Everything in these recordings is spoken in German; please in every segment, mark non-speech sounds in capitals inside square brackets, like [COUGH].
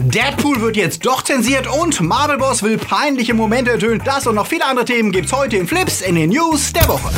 Deadpool wird jetzt doch zensiert und Marvel Boss will peinliche Momente ertönen. Das und noch viele andere Themen gibt's heute in Flips in den News der Woche.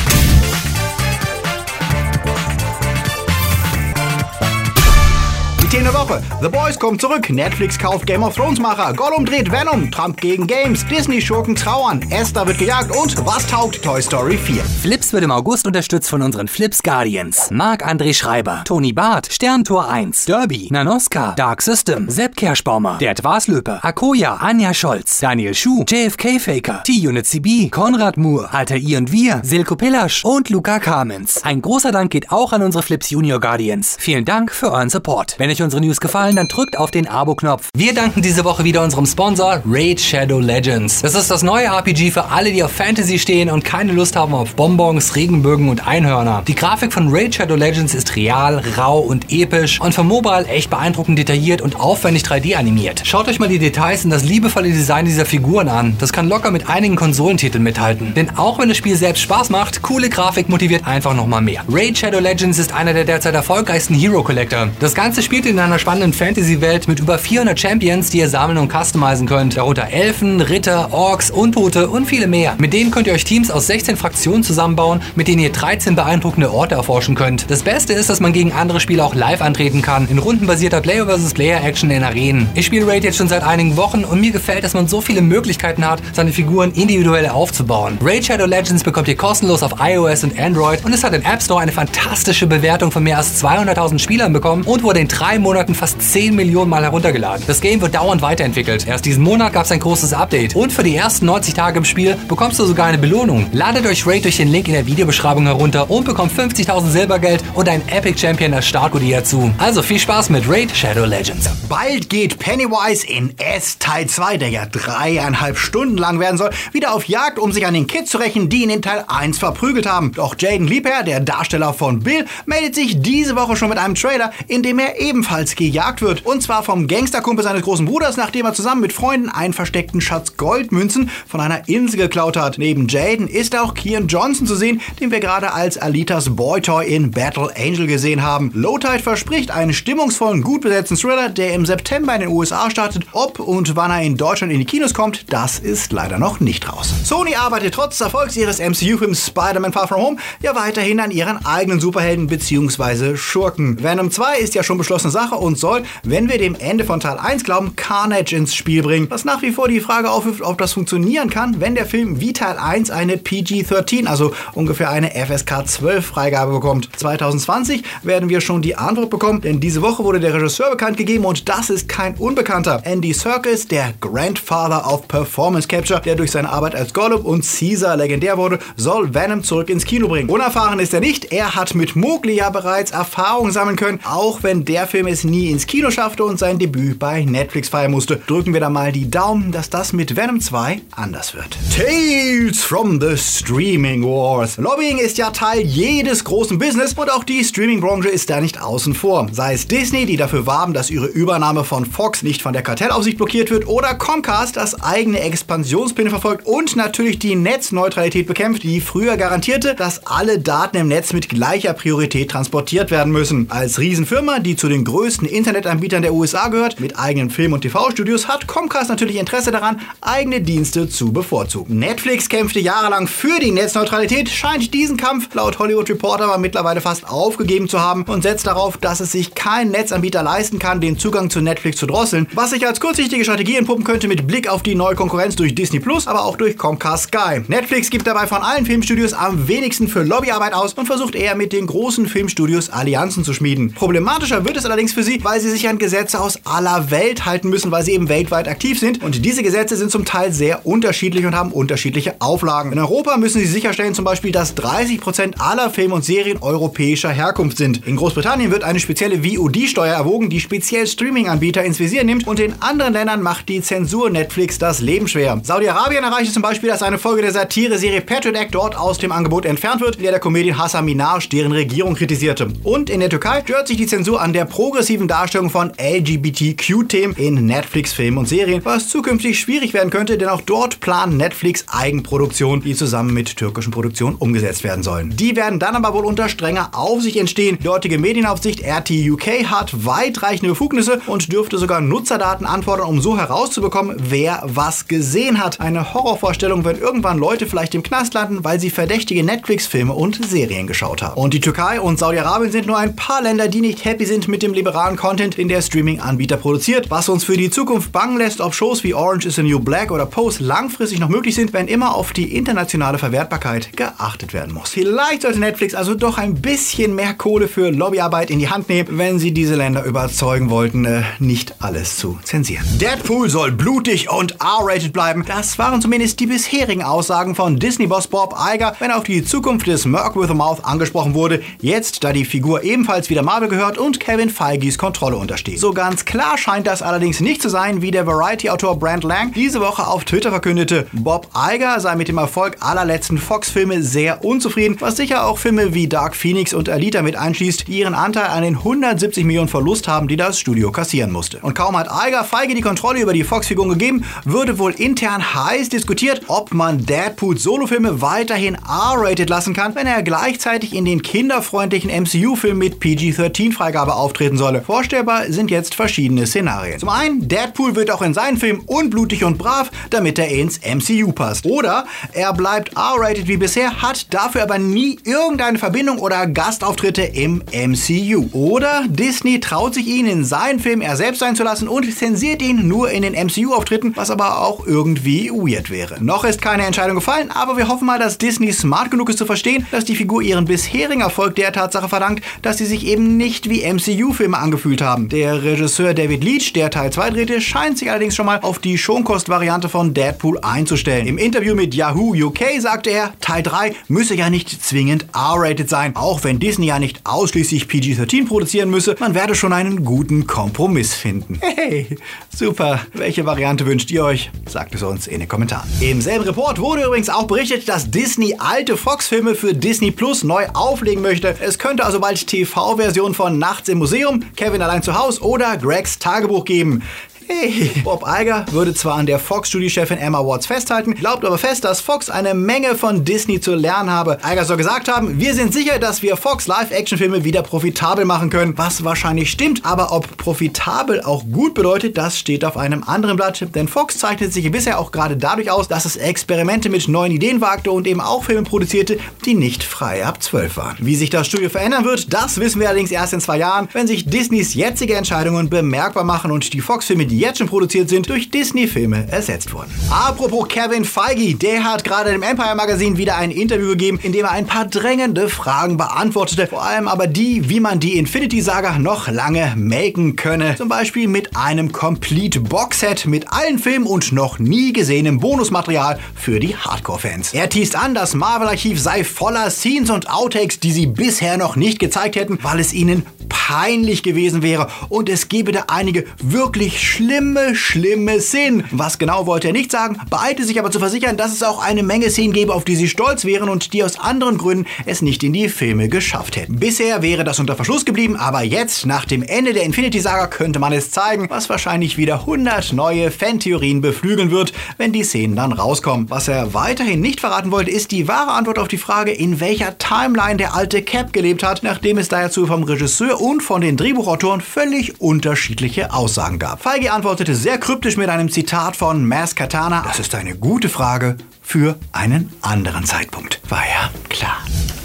Themen der Woche. The Boys kommt zurück. Netflix kauft Game of Thrones Macher. Gollum dreht Venom. Trump gegen Games. Disney Schurken trauern. Esther wird gejagt. Und was taugt Toy Story 4? Flips wird im August unterstützt von unseren Flips Guardians. Marc-André Schreiber, Toni Barth, Sterntor 1, Derby, Nanoska, Dark System, Sepp Kerschbaumer, Gerd Waslöper, Akoya, Anja Scholz, Daniel Schuh, JFK Faker, T-Unit CB, Konrad Moore, Alter I und Wir, Silko Pillasch und Luca Kamens. Ein großer Dank geht auch an unsere Flips Junior Guardians. Vielen Dank für euren Support. Wenn euch unsere News gefallen, dann drückt auf den Abo-Knopf. Wir danken diese Woche wieder unserem Sponsor Raid Shadow Legends. Das ist das neue RPG für alle, die auf Fantasy stehen und keine Lust haben auf Bonbons, Regenbögen und Einhörner. Die Grafik von Raid Shadow Legends ist real, rau und episch und für Mobile echt beeindruckend detailliert und aufwendig 3D animiert. Schaut euch mal die Details und das liebevolle Design dieser Figuren an. Das kann locker mit einigen Konsolentiteln mithalten. Denn auch wenn das Spiel selbst Spaß macht, coole Grafik motiviert einfach nochmal mehr. Raid Shadow Legends ist einer der derzeit erfolgreichsten Hero Collector. Das Ganze spielt in einer spannenden Fantasy-Welt mit über 400 Champions, die ihr sammeln und customizen könnt. Darunter Elfen, Ritter, Orks, Untote und viele mehr. Mit denen könnt ihr euch Teams aus 16 Fraktionen zusammenbauen, mit denen ihr 13 beeindruckende Orte erforschen könnt. Das Beste ist, dass man gegen andere Spieler auch live antreten kann, in rundenbasierter Player vs. Player Action in Arenen. Ich spiele Raid jetzt schon seit einigen Wochen und mir gefällt, dass man so viele Möglichkeiten hat, seine Figuren individuell aufzubauen. Raid Shadow Legends bekommt ihr kostenlos auf iOS und Android und es hat im App Store eine fantastische Bewertung von mehr als 200.000 Spielern bekommen und wurde in drei Monaten fast 10 Millionen Mal heruntergeladen. Das Game wird dauernd weiterentwickelt. Erst diesen Monat gab es ein großes Update und für die ersten 90 Tage im Spiel bekommst du sogar eine Belohnung. Ladet euch Raid durch den Link in der Videobeschreibung herunter und bekommt 50.000 Silbergeld und ein Epic Champion als Startgoodie dazu. Also viel Spaß mit Raid Shadow Legends. Bald geht Pennywise in S Teil 2, der ja dreieinhalb Stunden lang werden soll, wieder auf Jagd, um sich an den Kids zu rächen, die ihn in Teil 1 verprügelt haben. Doch Jaden Liebherr, der Darsteller von Bill, meldet sich diese Woche schon mit einem Trailer, in dem er ebenfalls gejagt wird. Und zwar vom Gangsterkumpel seines großen Bruders, nachdem er zusammen mit Freunden einen versteckten Schatz Goldmünzen von einer Insel geklaut hat. Neben Jaden ist auch Kian Johnson zu sehen, den wir gerade als Alitas Boytoy in Battle Angel gesehen haben. Low Tide verspricht einen stimmungsvollen, gut besetzten Thriller, der im September in den USA startet. Ob und wann er in Deutschland in die Kinos kommt, das ist leider noch nicht raus. Sony arbeitet trotz Erfolgs ihres MCU-Films Spider-Man Far From Home ja weiterhin an ihren eigenen Superhelden bzw. Schurken. Venom 2 ist ja schon beschlossene Sache und soll, wenn wir dem Ende von Teil 1 glauben, Carnage ins Spiel bringen. Was nach wie vor die Frage aufwirft, ob das funktionieren kann, wenn der Film wie Teil 1 eine PG-13, also ungefähr eine FSK 12 Freigabe bekommt. 2020 werden wir schon die Antwort bekommen, denn diese Woche wurde der Regisseur bekannt gegeben und das ist kein Unbekannter. Andy Serkis, der Grandfather of Performance Capture, der durch seine Arbeit als Gollum und Caesar legendär wurde, soll Venom zurück ins Kino bringen. Unerfahren ist er nicht, er hat mit Mowgli ja bereits Erfahrung sammeln können, auch wenn der Film es nie ins Kino schaffte und sein Debüt bei Netflix feiern musste. Drücken wir da mal die Daumen, dass das mit Venom 2 anders wird. Tales from the Streaming Wars. Lobbying ist ja Teil jedes großen Business und auch die Streaming-Branche ist da nicht außen vor. Sei es Disney, die dafür warben, dass ihre Übernahme von Fox nicht von der Kartellaufsicht blockiert wird, oder Comcast, das eigene Expansionspläne verfolgt und natürlich die Netzneutralität bekämpft, die früher garantierte, dass alle Daten im Netz mit gleicher Priorität transportiert werden müssen. Als Riesenfirma, die zu den größten Internetanbietern der USA gehört, mit eigenen Film- und TV-Studios, hat Comcast natürlich Interesse daran, eigene Dienste zu bevorzugen. Netflix kämpfte jahrelang für die Netzneutralität, scheint diesen Kampf laut Hollywood Reporter aber mittlerweile fast aufgegeben zu haben und setzt darauf, dass es sich kein Netzanbieter leisten kann, den Zugang zu Netflix zu drosseln, was sich als kurzsichtige Strategie entpuppen könnte mit Blick auf die neue Konkurrenz durch Disney Plus, aber auch durch Comcast Sky. Netflix gibt dabei von allen Filmstudios am wenigsten für Lobbyarbeit aus und versucht eher mit den großen Filmstudios Allianzen zu schmieden. Problematischer wird es allerdings für sie, weil sie sich an Gesetze aus aller Welt halten müssen, weil sie eben weltweit aktiv sind und diese Gesetze sind zum Teil sehr unterschiedlich und haben unterschiedliche Auflagen. In Europa müssen sie sicherstellen zum Beispiel, dass 30% aller Filme und Serien europäischer Herkunft sind. In Großbritannien wird eine spezielle VOD-Steuer erwogen, die speziell Streaming-Anbieter ins Visier nimmt und in anderen Ländern macht die Zensur Netflix das Leben schwer. Saudi-Arabien erreichte zum Beispiel, dass eine Folge der Satire-Serie Patriot Act dort aus dem Angebot entfernt wird, in der der Comedian Hassan Minaj deren Regierung kritisierte. Und in der Türkei stört sich die Zensur an der progressiven subversiven Darstellung von LGBTQ-Themen in Netflix-Filmen und Serien, was zukünftig schwierig werden könnte, denn auch dort planen Netflix Eigenproduktionen, die zusammen mit türkischen Produktionen umgesetzt werden sollen. Die werden dann aber wohl unter strenger Aufsicht entstehen. Die dortige Medienaufsicht RT UK hat weitreichende Befugnisse und dürfte sogar Nutzerdaten anfordern, um so herauszubekommen, wer was gesehen hat. Eine Horrorvorstellung, wenn irgendwann Leute vielleicht im Knast landen, weil sie verdächtige Netflix-Filme und Serien geschaut haben. Und die Türkei und Saudi-Arabien sind nur ein paar Länder, die nicht happy sind mit dem liberalen Content, den der Streaming-Anbieter produziert, was uns für die Zukunft bangen lässt, ob Shows wie Orange is the New Black oder Pose langfristig noch möglich sind, wenn immer auf die internationale Verwertbarkeit geachtet werden muss. Vielleicht sollte Netflix also doch ein bisschen mehr Kohle für Lobbyarbeit in die Hand nehmen, wenn sie diese Länder überzeugen wollten, äh, nicht alles zu zensieren. Deadpool soll blutig und R-rated bleiben. Das waren zumindest die bisherigen Aussagen von Disney-Boss Bob Iger, wenn auf die Zukunft des Merc with a Mouth angesprochen wurde. Jetzt, da die Figur ebenfalls wieder Marvel gehört und Kevin Feige's Kontrolle untersteht. So ganz klar scheint das allerdings nicht zu sein, wie der Variety-Autor Brand Lang diese Woche auf Twitter verkündete. Bob Iger sei mit dem Erfolg aller letzten Fox-Filme sehr unzufrieden, was sicher auch Filme wie Dark Phoenix und Alita mit einschließt, die ihren Anteil an den 170 Millionen Verlust haben, die das Studio kassieren musste. Und kaum hat Iger Feige die Kontrolle über die Fox-Figuren gegeben, würde wohl intern heiß diskutiert, ob man Deadpools Solofilme weiterhin R-rated lassen kann, wenn er gleichzeitig in den kinderfreundlichen MCU-Film mit PG-13-Freigabe auftreten solle. Vorstellbar sind jetzt verschiedene Szenarien. Zum einen, Deadpool wird auch in seinen Film unblutig und brav, damit er ins MCU passt. Oder er bleibt R-rated wie bisher, hat dafür aber nie irgendeine Verbindung oder Gastauftritte im MCU. Oder Disney traut sich ihn in seinen Film er selbst sein zu lassen und zensiert ihn nur in den MCU-Auftritten, was aber auch irgendwie weird wäre. Noch ist keine Entscheidung gefallen, aber wir hoffen mal, dass Disney smart genug ist zu verstehen, dass die Figur ihren bisherigen Erfolg der Tatsache verdankt, dass sie sich eben nicht wie MCU-Filme angefühlt haben. Der Regisseur David Leach, der Teil 2 drehte, scheint sich allerdings schon mal auf die Schonkost-Variante von Deadpool einzustellen. Im Interview mit Yahoo UK sagte er, Teil 3 müsse ja nicht zwingend R-rated sein, auch wenn Disney ja nicht ausschließlich PG-13 produzieren müsse, man werde schon einen guten Kompromiss finden. [LAUGHS] Hey, super. Welche Variante wünscht ihr euch? Sagt es uns in den Kommentaren. Im selben Report wurde übrigens auch berichtet, dass Disney alte Fox-Filme für Disney Plus neu auflegen möchte. Es könnte also bald TV-Versionen von Nachts im Museum, Kevin allein zu Hause oder Gregs Tagebuch geben. Hey. Bob Iger würde zwar an der Fox-Studio-Chefin Emma Watts festhalten, glaubt aber fest, dass Fox eine Menge von Disney zu lernen habe. Iger soll gesagt haben, wir sind sicher, dass wir Fox Live-Action-Filme wieder profitabel machen können, was wahrscheinlich stimmt. Aber ob profitabel auch gut bedeutet, das steht auf einem anderen Blatt, denn Fox zeichnet sich bisher auch gerade dadurch aus, dass es Experimente mit neuen Ideen wagte und eben auch Filme produzierte, die nicht frei ab 12 waren. Wie sich das Studio verändern wird, das wissen wir allerdings erst in zwei Jahren, wenn sich Disneys jetzige Entscheidungen bemerkbar machen und die Fox-Filme, die jetzt schon produziert sind, durch Disney-Filme ersetzt wurden. Apropos Kevin Feige, der hat gerade dem Empire Magazin wieder ein Interview gegeben, in dem er ein paar drängende Fragen beantwortete. Vor allem aber die, wie man die Infinity-Saga noch lange melken könne. Zum Beispiel mit einem Complete Box-Set mit allen Filmen und noch nie gesehenem Bonusmaterial für die Hardcore-Fans. Er teast an, das Marvel-Archiv sei voller Scenes und Outtakes, die sie bisher noch nicht gezeigt hätten, weil es ihnen peinlich gewesen wäre und es gebe da einige wirklich schlimme, schlimme Szenen. Was genau wollte er nicht sagen, beeilte sich aber zu versichern, dass es auch eine Menge Szenen gäbe, auf die sie stolz wären und die aus anderen Gründen es nicht in die Filme geschafft hätten. Bisher wäre das unter Verschluss geblieben, aber jetzt, nach dem Ende der Infinity-Saga, könnte man es zeigen, was wahrscheinlich wieder 100 neue Fantheorien beflügeln wird, wenn die Szenen dann rauskommen. Was er weiterhin nicht verraten wollte, ist die wahre Antwort auf die Frage, in welcher Timeline der alte Cap gelebt hat, nachdem es dazu vom Regisseur und von den Drehbuchautoren völlig unterschiedliche Aussagen gab. Feige antwortete sehr kryptisch mit einem Zitat von Mass Katana. Das ist eine gute Frage für einen anderen Zeitpunkt. War ja klar.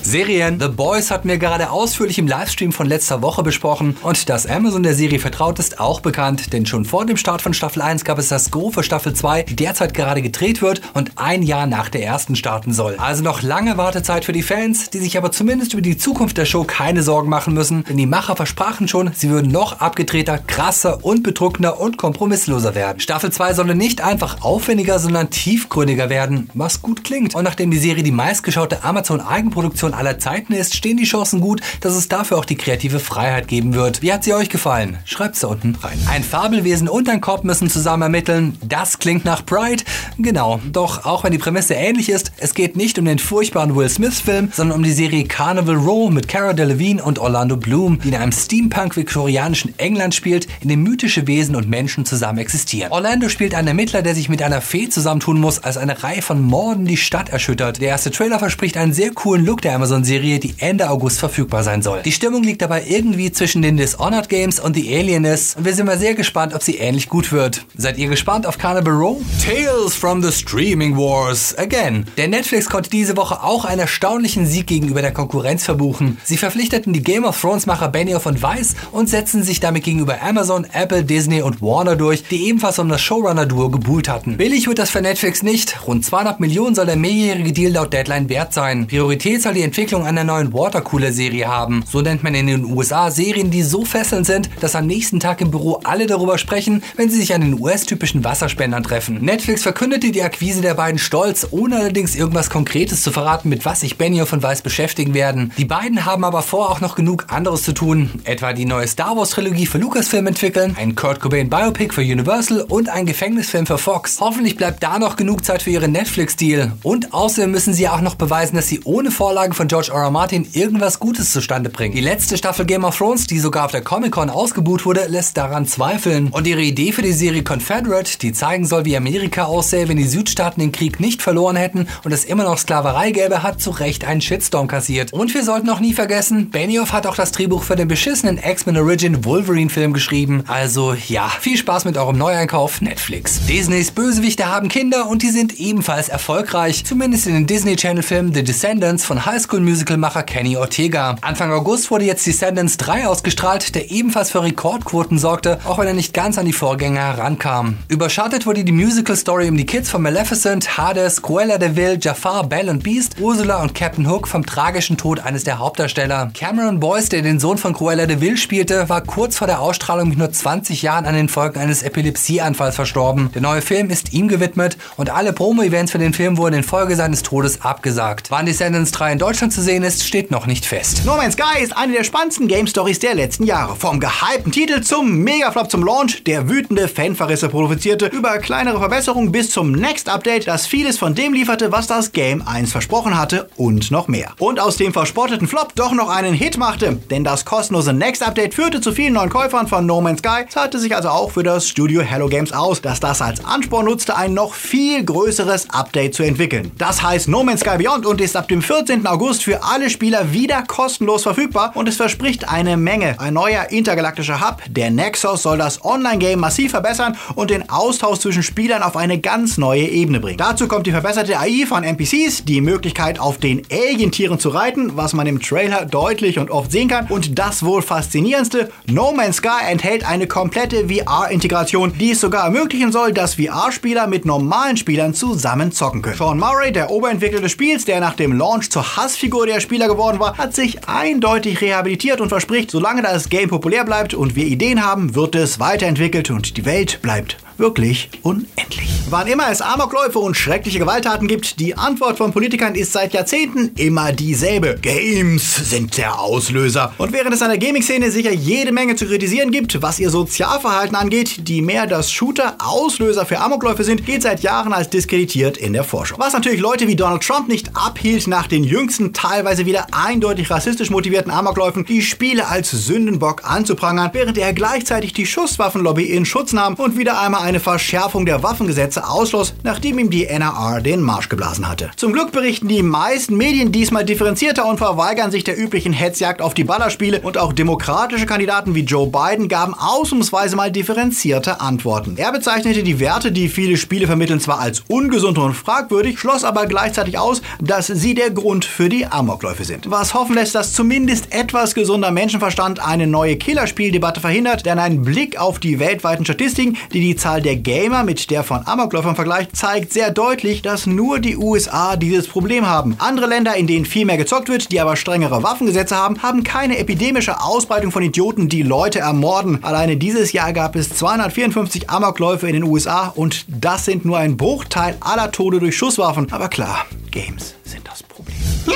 Serien. The Boys hatten wir gerade ausführlich im Livestream von letzter Woche besprochen und dass Amazon der Serie vertraut ist, auch bekannt, denn schon vor dem Start von Staffel 1 gab es das Go für Staffel 2, die derzeit gerade gedreht wird und ein Jahr nach der ersten starten soll. Also noch lange Wartezeit für die Fans, die sich aber zumindest über die Zukunft der Show keine Sorgen machen müssen, denn die Macher versprachen schon, sie würden noch abgedrehter, krasser und bedruckender und kompromissloser werden. Staffel 2 solle nicht einfach aufwendiger, sondern tiefgründiger werden, was gut klingt. Und nachdem die Serie die meistgeschaute Amazon Eigenproduktion aller Zeiten ist, stehen die Chancen gut, dass es dafür auch die kreative Freiheit geben wird. Wie hat sie euch gefallen? Schreibt's da unten rein. Ein Fabelwesen und ein Korb müssen zusammen ermitteln. Das klingt nach Pride. Genau. Doch auch wenn die Prämisse ähnlich ist, es geht nicht um den furchtbaren Will Smith-Film, sondern um die Serie Carnival Row mit Cara Delevingne und Orlando Bloom, die in einem Steampunk-viktorianischen England spielt, in dem mythische Wesen und Menschen zusammen existieren. Orlando spielt einen Ermittler, der sich mit einer Fee zusammentun muss, als eine Reihe von Morden die Stadt erschüttert. Der erste Trailer verspricht einen sehr coolen Look der Amazon-Serie, die Ende August verfügbar sein soll. Die Stimmung liegt dabei irgendwie zwischen den Dishonored Games und The Alienist und wir sind mal sehr gespannt, ob sie ähnlich gut wird. Seid ihr gespannt auf Carnival Row? Tales from the Streaming Wars again. Der Netflix konnte diese Woche auch einen erstaunlichen Sieg gegenüber der Konkurrenz verbuchen. Sie verpflichteten die Game of Thrones Macher Benioff und Weiss und setzen sich damit gegenüber Amazon, Apple, Disney und Warner durch, die ebenfalls um das Showrunner-Duo gebuhlt hatten. Billig wird das für Netflix nicht. Rund 200 Millionen soll der mehrjährige Deal laut Deadline wert sein. Priorität soll die Entwicklung einer neuen Watercooler-Serie haben. So nennt man in den USA Serien, die so fesselnd sind, dass am nächsten Tag im Büro alle darüber sprechen, wenn sie sich an den US-typischen Wasserspendern treffen. Netflix verkündete die Akquise der beiden stolz, ohne allerdings irgendwas Konkretes zu verraten, mit was sich Benioff und Weiss beschäftigen werden. Die beiden haben aber vor, auch noch genug anderes zu tun, etwa die neue Star Wars Trilogie für Lucasfilm entwickeln, ein Kurt Cobain Biopic für Universal und ein Gefängnisfilm für Fox. Hoffentlich bleibt da noch genug Zeit für ihren Netflix-Deal. Und außerdem müssen sie auch noch beweisen, dass sie ohne Vorlage von George R. R. Martin irgendwas Gutes zustande bringen. Die letzte Staffel Game of Thrones, die sogar auf der Comic-Con ausgebuht wurde, lässt daran zweifeln. Und ihre Idee für die Serie Confederate, die zeigen soll, wie Amerika aussähe, wenn die Südstaaten den Krieg nicht verloren hätten und es immer noch Sklaverei gäbe, hat zu Recht einen Shitstorm kassiert. Und wir sollten auch nie vergessen, Benioff hat auch das Drehbuch für den beschissenen X-Men Origin Wolverine-Film geschrieben. Also ja, viel Spaß mit eurem Neueinkauf Netflix. Disneys Bösewichte haben Kinder und die sind ebenfalls erfolgreich. Zumindest in den Disney Channel-Film The Descendants von High School Musical-Macher Kenny Ortega. Anfang August wurde jetzt Descendants 3 ausgestrahlt, der ebenfalls für Rekordquoten sorgte, auch wenn er nicht ganz an die Vorgänger herankam. Überschattet wurde die Musical-Story um die Kids von Maleficent, Hades, Cruella de Vil, Jafar, Belle und Beast, Ursula und Captain Hook vom tragischen Tod eines der Hauptdarsteller. Cameron Boyce, der den Sohn von Cruella de Vil spielte, war kurz vor der Ausstrahlung mit nur 20 Jahren an den Folgen eines Epilepsieanfalls verstorben. Der neue Film ist ihm gewidmet und alle Promo-Events für den Film wurden infolge seines Todes abgesagt. Wann Descendants 3 in Deutschland zu sehen ist, steht noch nicht fest. No Man's Sky ist eine der spannendsten Game Stories der letzten Jahre. Vom gehypten Titel zum Megaflop zum Launch, der wütende Fanverrisse provozierte, über kleinere Verbesserungen bis zum Next Update, das vieles von dem lieferte, was das Game 1 versprochen hatte und noch mehr. Und aus dem verspotteten Flop doch noch einen Hit machte, denn das kostenlose Next Update führte zu vielen neuen Käufern von No Man's Sky, zahlte sich also auch für das Studio Hello Games aus, das das als Ansporn nutzte, ein noch viel größeres Update zu entwickeln. Das heißt No Man's Sky Beyond und ist ab dem 14. August für alle Spieler wieder kostenlos verfügbar und es verspricht eine Menge. Ein neuer intergalaktischer Hub, der Nexus, soll das Online-Game massiv verbessern und den Austausch zwischen Spielern auf eine ganz neue Ebene bringen. Dazu kommt die verbesserte AI von NPCs, die Möglichkeit auf den Alien-Tieren zu reiten, was man im Trailer deutlich und oft sehen kann und das wohl faszinierendste, No Man's Sky enthält eine komplette VR-Integration, die es sogar ermöglichen soll, dass VR-Spieler mit normalen Spielern zusammen zocken können. Sean Murray, der Oberentwickler des Spiels, der nach dem Launch zur Hassfigur der Spieler geworden war, hat sich eindeutig rehabilitiert und verspricht, solange das Game populär bleibt und wir Ideen haben, wird es weiterentwickelt und die Welt bleibt wirklich unendlich. Wann immer es Amokläufe und schreckliche Gewalttaten gibt, die Antwort von Politikern ist seit Jahrzehnten immer dieselbe. Games sind der Auslöser. Und während es an der Gaming-Szene sicher jede Menge zu kritisieren gibt, was ihr Sozialverhalten angeht, die mehr das Shooter Auslöser für Amokläufe sind, geht seit Jahren als diskreditiert in der Forschung. Was natürlich Leute wie Donald Trump nicht abhielt, nach den jüngsten teilweise wieder eindeutig rassistisch motivierten Amokläufen die Spiele als Sündenbock anzuprangern, während er gleichzeitig die Schusswaffenlobby in Schutz nahm und wieder einmal eine Verschärfung der Waffengesetze ausschloss, nachdem ihm die NRA den Marsch geblasen hatte. Zum Glück berichten die meisten Medien diesmal differenzierter und verweigern sich der üblichen Hetzjagd auf die Ballerspiele und auch demokratische Kandidaten wie Joe Biden gaben ausnahmsweise mal differenzierte Antworten. Er bezeichnete die Werte, die viele Spiele vermitteln, zwar als ungesund und fragwürdig, schloss aber gleichzeitig aus, dass sie der Grund für die Amokläufe sind. Was hoffen lässt, dass zumindest etwas gesunder Menschenverstand eine neue Killerspieldebatte verhindert, denn ein Blick auf die weltweiten Statistiken, die die Zahl der Gamer mit der von Amokläufern vergleicht, zeigt sehr deutlich, dass nur die USA dieses Problem haben. Andere Länder, in denen viel mehr gezockt wird, die aber strengere Waffengesetze haben, haben keine epidemische Ausbreitung von Idioten, die Leute ermorden. Alleine dieses Jahr gab es 254 Amokläufe in den USA und das sind nur ein Bruchteil aller Tode durch Schusswaffen. Aber klar, Games sind das Problem. [LAUGHS]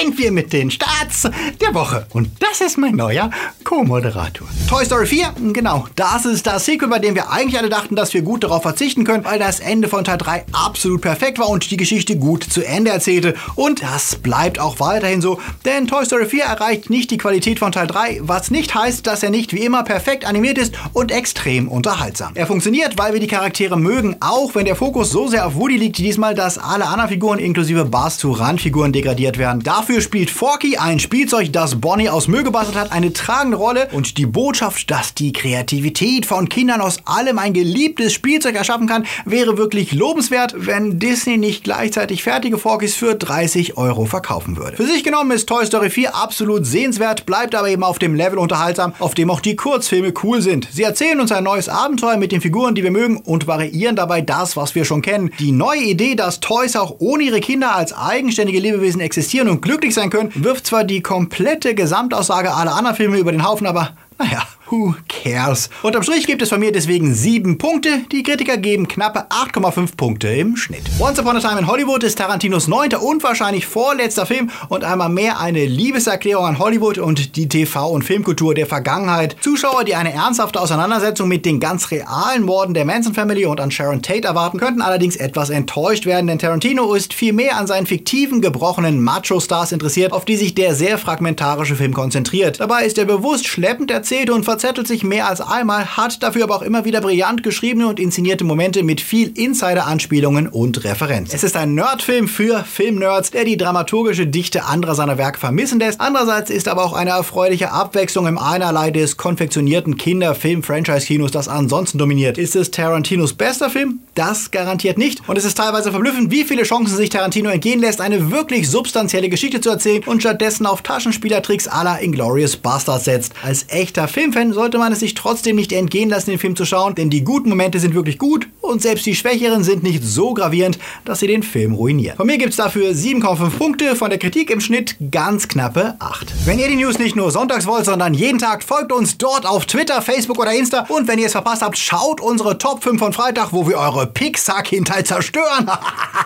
Sind wir mit den Starts der Woche. Und das ist mein neuer Co-Moderator. Toy Story 4, genau, das ist das Sequel, bei dem wir eigentlich alle dachten, dass wir gut darauf verzichten können, weil das Ende von Teil 3 absolut perfekt war und die Geschichte gut zu Ende erzählte. Und das bleibt auch weiterhin so, denn Toy Story 4 erreicht nicht die Qualität von Teil 3, was nicht heißt, dass er nicht wie immer perfekt animiert ist und extrem unterhaltsam. Er funktioniert, weil wir die Charaktere mögen, auch wenn der Fokus so sehr auf Woody liegt diesmal, dass alle anderen Figuren inklusive Buzz zu Randfiguren degradiert werden. Dafür spielt Forky ein Spielzeug, das Bonnie aus Müll gebastelt hat, eine tragende Rolle und die Botschaft, dass die Kreativität von Kindern aus allem ein geliebtes Spielzeug erschaffen kann, wäre wirklich lobenswert, wenn Disney nicht gleichzeitig fertige Forkys für 30 Euro verkaufen würde. Für sich genommen ist Toy Story 4 absolut sehenswert, bleibt aber eben auf dem Level unterhaltsam, auf dem auch die Kurzfilme cool sind. Sie erzählen uns ein neues Abenteuer mit den Figuren, die wir mögen und variieren dabei das, was wir schon kennen. Die neue Idee, dass Toys auch ohne ihre Kinder als eigenständige Lebewesen existieren und glücklich sein können, wirft zwar die komplette Gesamtaussage aller anderen Filme über den Haufen, aber naja, Who cares? Unterm Strich gibt es von mir deswegen 7 Punkte. Die Kritiker geben knappe 8,5 Punkte im Schnitt. Once Upon a Time in Hollywood ist Tarantinos neunter und wahrscheinlich vorletzter Film und einmal mehr eine Liebeserklärung an Hollywood und die TV- und Filmkultur der Vergangenheit. Zuschauer, die eine ernsthafte Auseinandersetzung mit den ganz realen Morden der Manson Family und an Sharon Tate erwarten, könnten allerdings etwas enttäuscht werden, denn Tarantino ist viel mehr an seinen fiktiven, gebrochenen Macho-Stars interessiert, auf die sich der sehr fragmentarische Film konzentriert. Dabei ist er bewusst schleppend erzählt und verzettelt sich mehr als einmal, hat dafür aber auch immer wieder brillant geschriebene und inszenierte Momente mit viel Insider-Anspielungen und Referenzen. Es ist ein Nerdfilm für Filmnerds, der die dramaturgische Dichte anderer seiner Werke vermissen lässt. Andererseits ist aber auch eine erfreuliche Abwechslung im Einerlei des konfektionierten Kinder-Film-Franchise-Kinos, das ansonsten dominiert. Ist es Tarantinos bester Film? Das garantiert nicht. Und es ist teilweise verblüffend, wie viele Chancen sich Tarantino entgehen lässt, eine wirklich substanzielle Geschichte zu erzählen und stattdessen auf Taschenspielertricks aller Inglourious Bastards setzt. Als echter Filmfan sollte man es sich trotzdem nicht entgehen lassen, den Film zu schauen, denn die guten Momente sind wirklich gut und selbst die schwächeren sind nicht so gravierend, dass sie den Film ruinieren. Von mir gibt es dafür 7,5 Punkte, von der Kritik im Schnitt ganz knappe 8. Wenn ihr die News nicht nur sonntags wollt, sondern jeden Tag, folgt uns dort auf Twitter, Facebook oder Insta und wenn ihr es verpasst habt, schaut unsere Top 5 von Freitag, wo wir eure Pixar-Kindheit zerstören.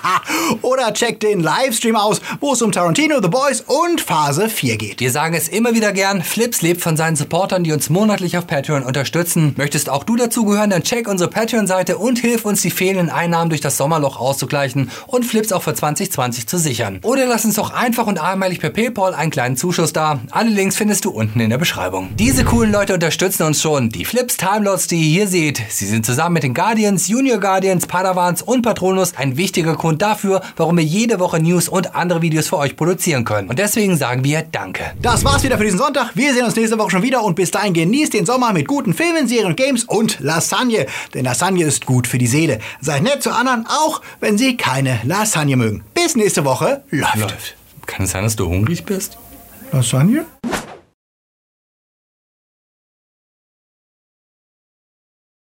[LAUGHS] oder checkt den Livestream aus, wo es um Tarantino, The Boys und Phase 4 geht. Wir sagen es immer wieder gern, Flips lebt von seinen Supportern, die uns monatlich auf Patreon unterstützen. Möchtest auch du dazugehören, dann check unsere Patreon-Seite und hilf uns, die fehlenden Einnahmen durch das Sommerloch auszugleichen und Flips auch für 2020 zu sichern. Oder lass uns doch einfach und einmalig per PayPal einen kleinen Zuschuss da. Alle Links findest du unten in der Beschreibung. Diese coolen Leute unterstützen uns schon. Die Flips Timelots, die ihr hier seht, sie sind zusammen mit den Guardians, Junior Guardians, Padawans und Patronus ein wichtiger Grund dafür, warum wir jede Woche News und andere Videos für euch produzieren können. Und deswegen sagen wir Danke. Das war's wieder für diesen Sonntag. Wir sehen uns nächste Woche schon wieder und bis dahin genießt den Sommer mit guten Filmen, Serien, Games und Lasagne. Denn Lasagne ist gut für die Seele. Seid nett zu anderen, auch wenn sie keine Lasagne mögen. Bis nächste Woche. Läuft. Kann es sein, dass du hungrig bist? Lasagne?